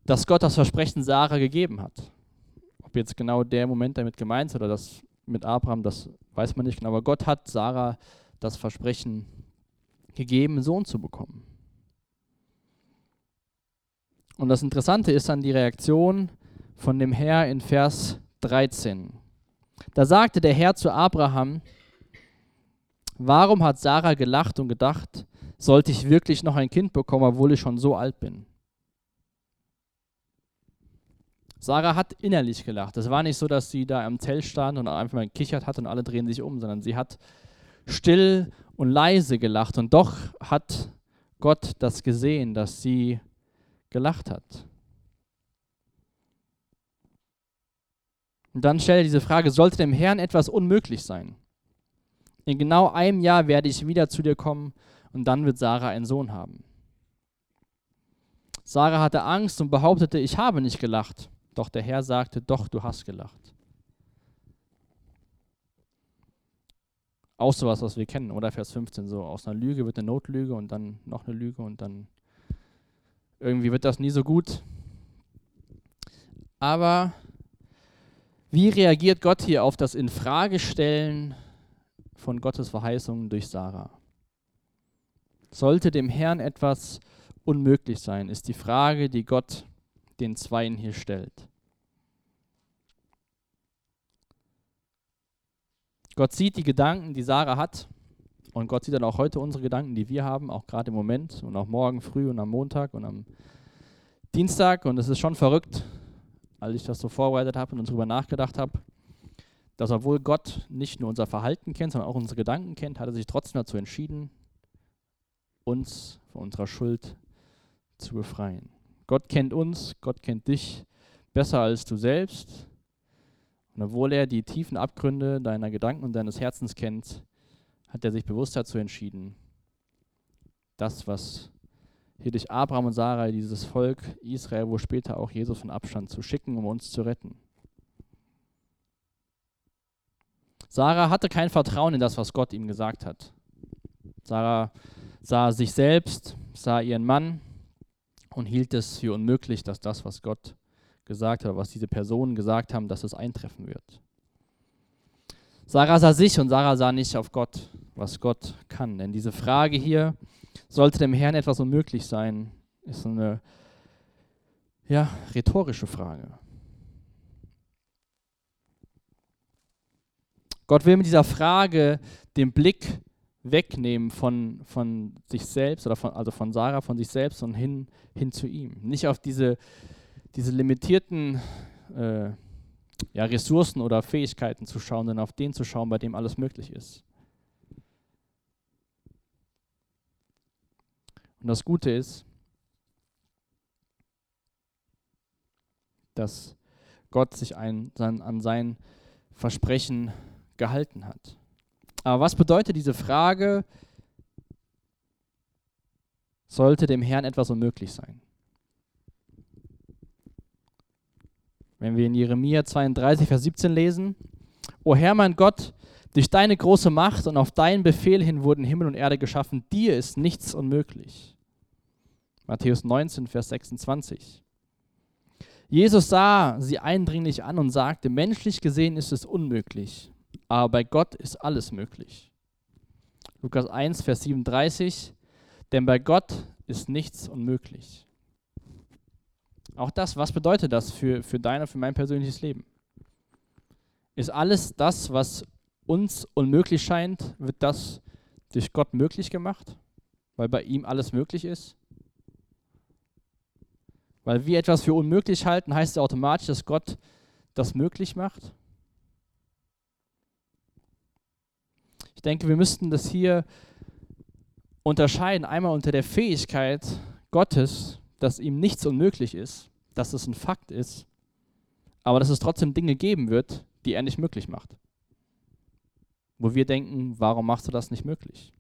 dass Gott das Versprechen Sarah gegeben hat. Ob jetzt genau der Moment damit gemeint ist oder das mit Abraham, das weiß man nicht genau. Aber Gott hat Sarah das Versprechen gegeben, einen Sohn zu bekommen. Und das Interessante ist dann die Reaktion von dem Herr in Vers 13. Da sagte der Herr zu Abraham, warum hat Sarah gelacht und gedacht, sollte ich wirklich noch ein Kind bekommen, obwohl ich schon so alt bin? Sarah hat innerlich gelacht. Es war nicht so, dass sie da am Zelt stand und einfach mal gekichert hat und alle drehen sich um, sondern sie hat still und leise gelacht. Und doch hat Gott das gesehen, dass sie gelacht hat. Und dann stellt er diese Frage, sollte dem Herrn etwas unmöglich sein? In genau einem Jahr werde ich wieder zu dir kommen und dann wird Sarah einen Sohn haben. Sarah hatte Angst und behauptete, ich habe nicht gelacht. Doch der Herr sagte, doch, du hast gelacht. Auch sowas, was wir kennen, oder? Vers 15, so aus einer Lüge wird eine Notlüge und dann noch eine Lüge und dann irgendwie wird das nie so gut. Aber wie reagiert Gott hier auf das Infragestellen von Gottes Verheißungen durch Sarah? Sollte dem Herrn etwas unmöglich sein, ist die Frage, die Gott den Zweien hier stellt. Gott sieht die Gedanken, die Sarah hat und Gott sieht dann auch heute unsere Gedanken, die wir haben, auch gerade im Moment und auch morgen früh und am Montag und am Dienstag. Und es ist schon verrückt, als ich das so vorbereitet habe und darüber nachgedacht habe, dass obwohl Gott nicht nur unser Verhalten kennt, sondern auch unsere Gedanken kennt, hat er sich trotzdem dazu entschieden, uns von unserer Schuld zu befreien. Gott kennt uns, Gott kennt dich besser als du selbst. Und obwohl er die tiefen Abgründe deiner Gedanken und deines Herzens kennt, hat er sich bewusst dazu entschieden, das, was hier durch Abraham und Sarah, dieses Volk Israel, wo später auch Jesus von Abstand zu schicken, um uns zu retten. Sarah hatte kein Vertrauen in das, was Gott ihm gesagt hat. Sarah sah sich selbst, sah ihren Mann und hielt es für unmöglich, dass das, was Gott gesagt hat, was diese Personen gesagt haben, dass es eintreffen wird. Sarah sah sich und Sarah sah nicht auf Gott, was Gott kann. Denn diese Frage hier, sollte dem Herrn etwas unmöglich sein, ist eine ja, rhetorische Frage. Gott will mit dieser Frage den Blick wegnehmen von, von sich selbst, oder von, also von Sarah, von sich selbst und hin, hin zu ihm. Nicht auf diese, diese limitierten äh, ja, Ressourcen oder Fähigkeiten zu schauen, sondern auf den zu schauen, bei dem alles möglich ist. Und das Gute ist, dass Gott sich ein, sein, an sein Versprechen gehalten hat. Aber was bedeutet diese Frage, sollte dem Herrn etwas unmöglich sein? Wenn wir in Jeremia 32, Vers 17 lesen, O Herr mein Gott, durch deine große Macht und auf deinen Befehl hin wurden Himmel und Erde geschaffen, dir ist nichts unmöglich. Matthäus 19, Vers 26. Jesus sah sie eindringlich an und sagte, menschlich gesehen ist es unmöglich, aber bei Gott ist alles möglich. Lukas 1, Vers 37, denn bei Gott ist nichts unmöglich. Auch das, was bedeutet das für, für dein und für mein persönliches Leben? Ist alles das, was uns unmöglich scheint, wird das durch Gott möglich gemacht, weil bei ihm alles möglich ist? Weil wir etwas für unmöglich halten, heißt es automatisch, dass Gott das möglich macht? Ich denke, wir müssten das hier unterscheiden. Einmal unter der Fähigkeit Gottes, dass ihm nichts unmöglich ist, dass es ein Fakt ist, aber dass es trotzdem Dinge geben wird, die er nicht möglich macht. Wo wir denken, warum machst du das nicht möglich?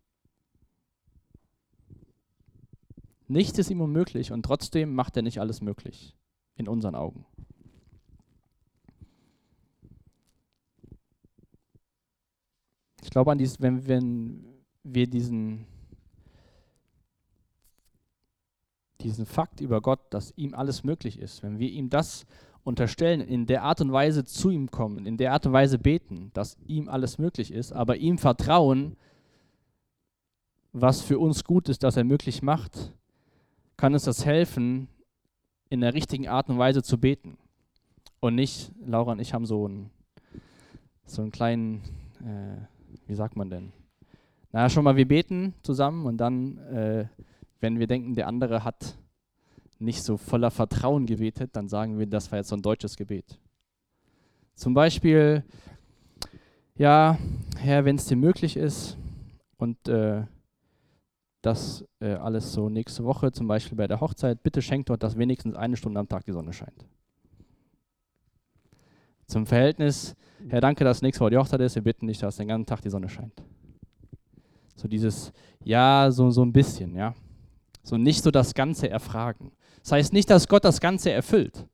Nichts ist ihm unmöglich und trotzdem macht er nicht alles möglich in unseren Augen. Glaube an dies, wenn, wenn wir diesen, diesen Fakt über Gott, dass ihm alles möglich ist, wenn wir ihm das unterstellen, in der Art und Weise zu ihm kommen, in der Art und Weise beten, dass ihm alles möglich ist, aber ihm vertrauen, was für uns gut ist, dass er möglich macht, kann uns das helfen, in der richtigen Art und Weise zu beten. Und nicht, Laura und ich haben so einen, so einen kleinen äh, wie sagt man denn? Na, schon mal, wir beten zusammen und dann, äh, wenn wir denken, der andere hat nicht so voller Vertrauen gebetet, dann sagen wir, das war jetzt so ein deutsches Gebet. Zum Beispiel, ja, Herr, wenn es dir möglich ist und äh, das äh, alles so nächste Woche, zum Beispiel bei der Hochzeit, bitte schenkt dort, dass wenigstens eine Stunde am Tag die Sonne scheint. Zum Verhältnis, Herr, danke, dass nächste Woche die Hochzeit ist. Wir bitten dich, dass den ganzen Tag die Sonne scheint. So dieses, ja, so, so ein bisschen, ja. So nicht so das Ganze erfragen. Das heißt nicht, dass Gott das Ganze erfüllt.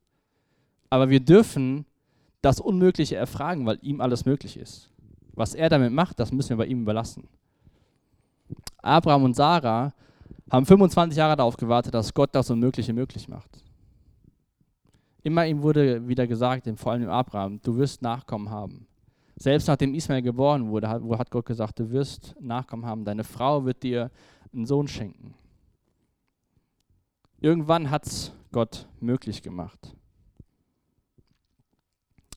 Aber wir dürfen das Unmögliche erfragen, weil ihm alles möglich ist. Was er damit macht, das müssen wir bei ihm überlassen. Abraham und Sarah haben 25 Jahre darauf gewartet, dass Gott das Unmögliche möglich macht. Immer ihm wurde wieder gesagt, vor allem dem Abraham, du wirst Nachkommen haben. Selbst nachdem Ismael geboren wurde, hat Gott gesagt, du wirst Nachkommen haben. Deine Frau wird dir einen Sohn schenken. Irgendwann hat es Gott möglich gemacht.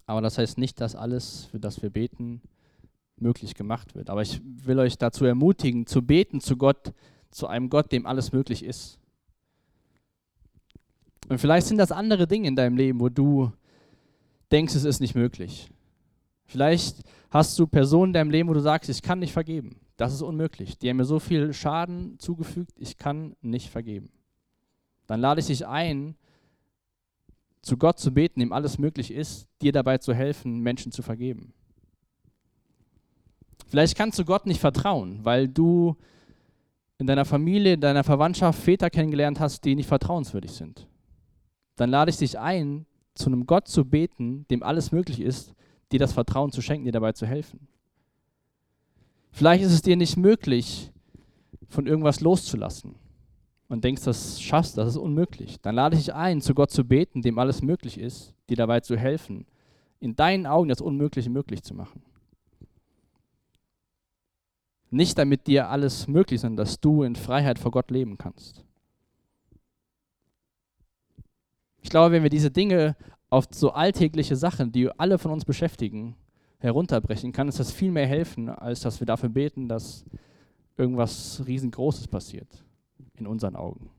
Aber das heißt nicht, dass alles, für das wir beten, möglich gemacht wird. Aber ich will euch dazu ermutigen, zu beten zu Gott, zu einem Gott, dem alles möglich ist. Und vielleicht sind das andere Dinge in deinem Leben, wo du denkst, es ist nicht möglich. Vielleicht hast du Personen in deinem Leben, wo du sagst, ich kann nicht vergeben. Das ist unmöglich. Die haben mir so viel Schaden zugefügt, ich kann nicht vergeben. Dann lade ich dich ein, zu Gott zu beten, dem alles möglich ist, dir dabei zu helfen, Menschen zu vergeben. Vielleicht kannst du Gott nicht vertrauen, weil du in deiner Familie, in deiner Verwandtschaft Väter kennengelernt hast, die nicht vertrauenswürdig sind. Dann lade ich dich ein, zu einem Gott zu beten, dem alles möglich ist, dir das Vertrauen zu schenken, dir dabei zu helfen. Vielleicht ist es dir nicht möglich, von irgendwas loszulassen und denkst, das schaffst, das ist unmöglich. Dann lade ich dich ein, zu Gott zu beten, dem alles möglich ist, dir dabei zu helfen, in deinen Augen das Unmögliche möglich zu machen. Nicht damit dir alles möglich ist, sondern dass du in Freiheit vor Gott leben kannst. Ich glaube, wenn wir diese Dinge auf so alltägliche Sachen, die alle von uns beschäftigen, herunterbrechen, kann uns das viel mehr helfen, als dass wir dafür beten, dass irgendwas riesengroßes passiert in unseren Augen.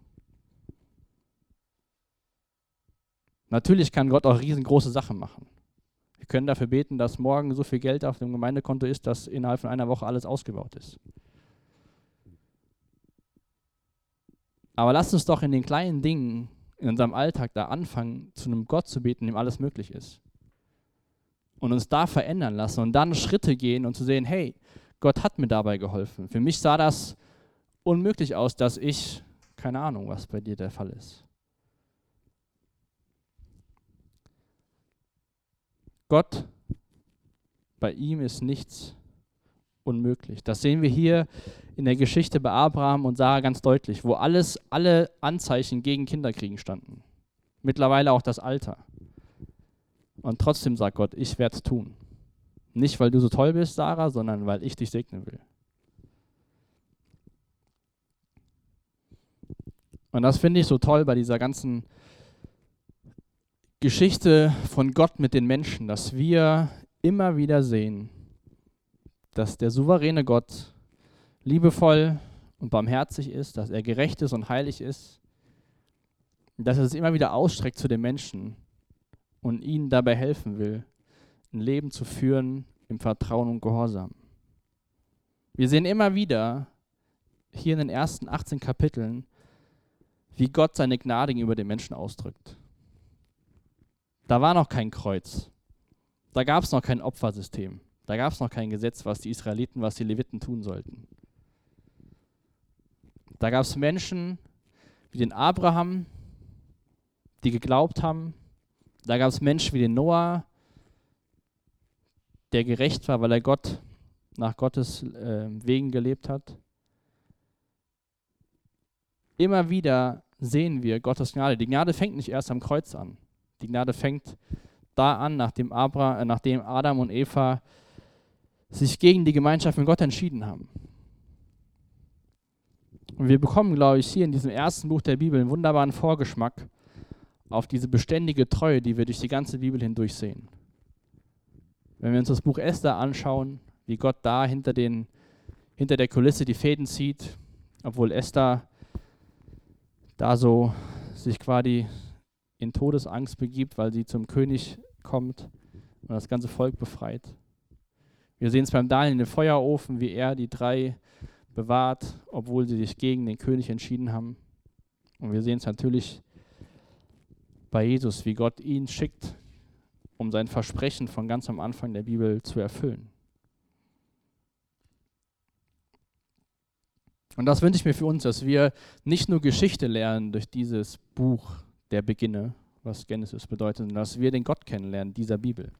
Natürlich kann Gott auch riesengroße Sachen machen. Wir können dafür beten, dass morgen so viel Geld auf dem Gemeindekonto ist, dass innerhalb von einer Woche alles ausgebaut ist. Aber lasst uns doch in den kleinen Dingen in unserem Alltag da anfangen, zu einem Gott zu beten, dem alles möglich ist. Und uns da verändern lassen und dann Schritte gehen und zu sehen, hey, Gott hat mir dabei geholfen. Für mich sah das unmöglich aus, dass ich, keine Ahnung, was bei dir der Fall ist. Gott, bei ihm ist nichts unmöglich. Das sehen wir hier in der Geschichte bei Abraham und Sarah ganz deutlich, wo alles, alle Anzeichen gegen Kinderkriegen standen. Mittlerweile auch das Alter. Und trotzdem sagt Gott, ich werde es tun. Nicht, weil du so toll bist, Sarah, sondern weil ich dich segnen will. Und das finde ich so toll bei dieser ganzen Geschichte von Gott mit den Menschen, dass wir immer wieder sehen, dass der souveräne Gott liebevoll und barmherzig ist, dass er gerecht ist und heilig ist, dass er es immer wieder ausstreckt zu den Menschen und ihnen dabei helfen will, ein Leben zu führen im Vertrauen und Gehorsam. Wir sehen immer wieder hier in den ersten 18 Kapiteln, wie Gott seine Gnade gegenüber den Menschen ausdrückt. Da war noch kein Kreuz. Da gab es noch kein Opfersystem. Da gab es noch kein Gesetz, was die Israeliten, was die Leviten tun sollten. Da gab es Menschen wie den Abraham, die geglaubt haben. Da gab es Menschen wie den Noah, der gerecht war, weil er Gott nach Gottes äh, Wegen gelebt hat. Immer wieder sehen wir Gottes Gnade. Die Gnade fängt nicht erst am Kreuz an. Die Gnade fängt da an, nachdem, Abra, äh, nachdem Adam und Eva sich gegen die Gemeinschaft mit Gott entschieden haben. Und wir bekommen, glaube ich, hier in diesem ersten Buch der Bibel einen wunderbaren Vorgeschmack auf diese beständige Treue, die wir durch die ganze Bibel hindurch sehen. Wenn wir uns das Buch Esther anschauen, wie Gott da hinter, den, hinter der Kulisse die Fäden zieht, obwohl Esther da so sich quasi in Todesangst begibt, weil sie zum König kommt und das ganze Volk befreit. Wir sehen es beim Daniel in dem Feuerofen, wie er die drei bewahrt, obwohl sie sich gegen den König entschieden haben. Und wir sehen es natürlich bei Jesus, wie Gott ihn schickt, um sein Versprechen von ganz am Anfang der Bibel zu erfüllen. Und das wünsche ich mir für uns, dass wir nicht nur Geschichte lernen durch dieses Buch der Beginne, was Genesis bedeutet, sondern dass wir den Gott kennenlernen, dieser Bibel.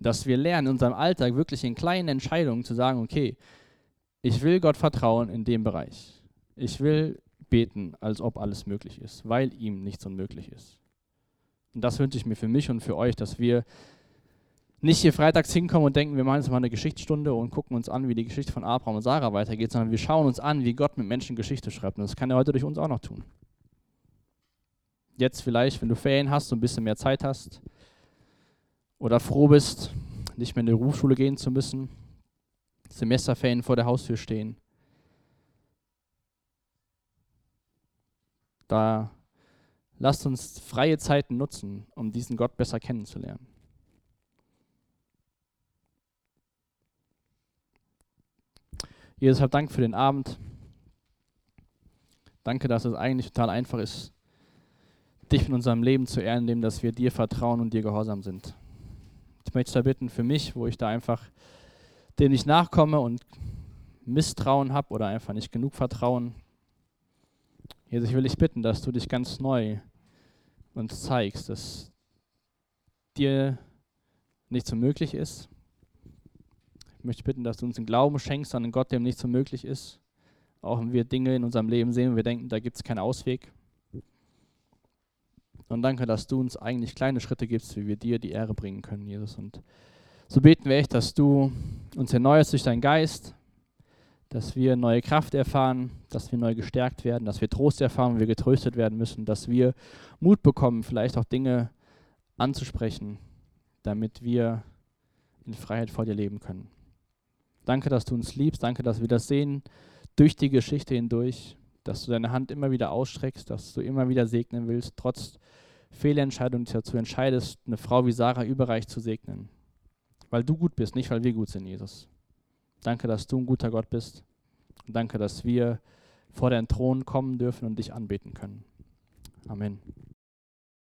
Dass wir lernen, in unserem Alltag wirklich in kleinen Entscheidungen zu sagen, okay, ich will Gott vertrauen in dem Bereich. Ich will beten, als ob alles möglich ist, weil ihm nichts unmöglich ist. Und das wünsche ich mir für mich und für euch, dass wir nicht hier freitags hinkommen und denken, wir machen jetzt mal eine Geschichtsstunde und gucken uns an, wie die Geschichte von Abraham und Sarah weitergeht, sondern wir schauen uns an, wie Gott mit Menschen Geschichte schreibt. Und das kann er heute durch uns auch noch tun. Jetzt vielleicht, wenn du Ferien hast und ein bisschen mehr Zeit hast oder froh bist, nicht mehr in die Berufsschule gehen zu müssen, Semesterferien vor der Haustür stehen. Da lasst uns freie Zeiten nutzen, um diesen Gott besser kennenzulernen. Jesus, hab Dank für den Abend. Danke, dass es eigentlich total einfach ist, dich in unserem Leben zu ehren, indem dass wir dir vertrauen und dir gehorsam sind. Ich möchte da bitten für mich, wo ich da einfach dem nicht nachkomme und Misstrauen habe oder einfach nicht genug Vertrauen. Jesus, ich will dich bitten, dass du dich ganz neu uns zeigst, dass dir nicht so möglich ist. Ich möchte bitten, dass du uns den Glauben schenkst an einen Gott, dem nicht so möglich ist. Auch wenn wir Dinge in unserem Leben sehen und wir denken, da gibt es keinen Ausweg. Und danke, dass du uns eigentlich kleine Schritte gibst, wie wir dir die Ehre bringen können, Jesus. Und so beten wir echt, dass du uns erneuerst durch deinen Geist, dass wir neue Kraft erfahren, dass wir neu gestärkt werden, dass wir Trost erfahren, wenn wir getröstet werden müssen, dass wir Mut bekommen, vielleicht auch Dinge anzusprechen, damit wir in Freiheit vor dir leben können. Danke, dass du uns liebst, danke, dass wir das sehen durch die Geschichte hindurch, dass du deine Hand immer wieder ausstreckst, dass du immer wieder segnen willst, trotz Fehlentscheidung dazu entscheidest, eine Frau wie Sarah überreich zu segnen. Weil du gut bist, nicht weil wir gut sind, Jesus. Danke, dass du ein guter Gott bist. Danke, dass wir vor deinen Thron kommen dürfen und dich anbeten können. Amen.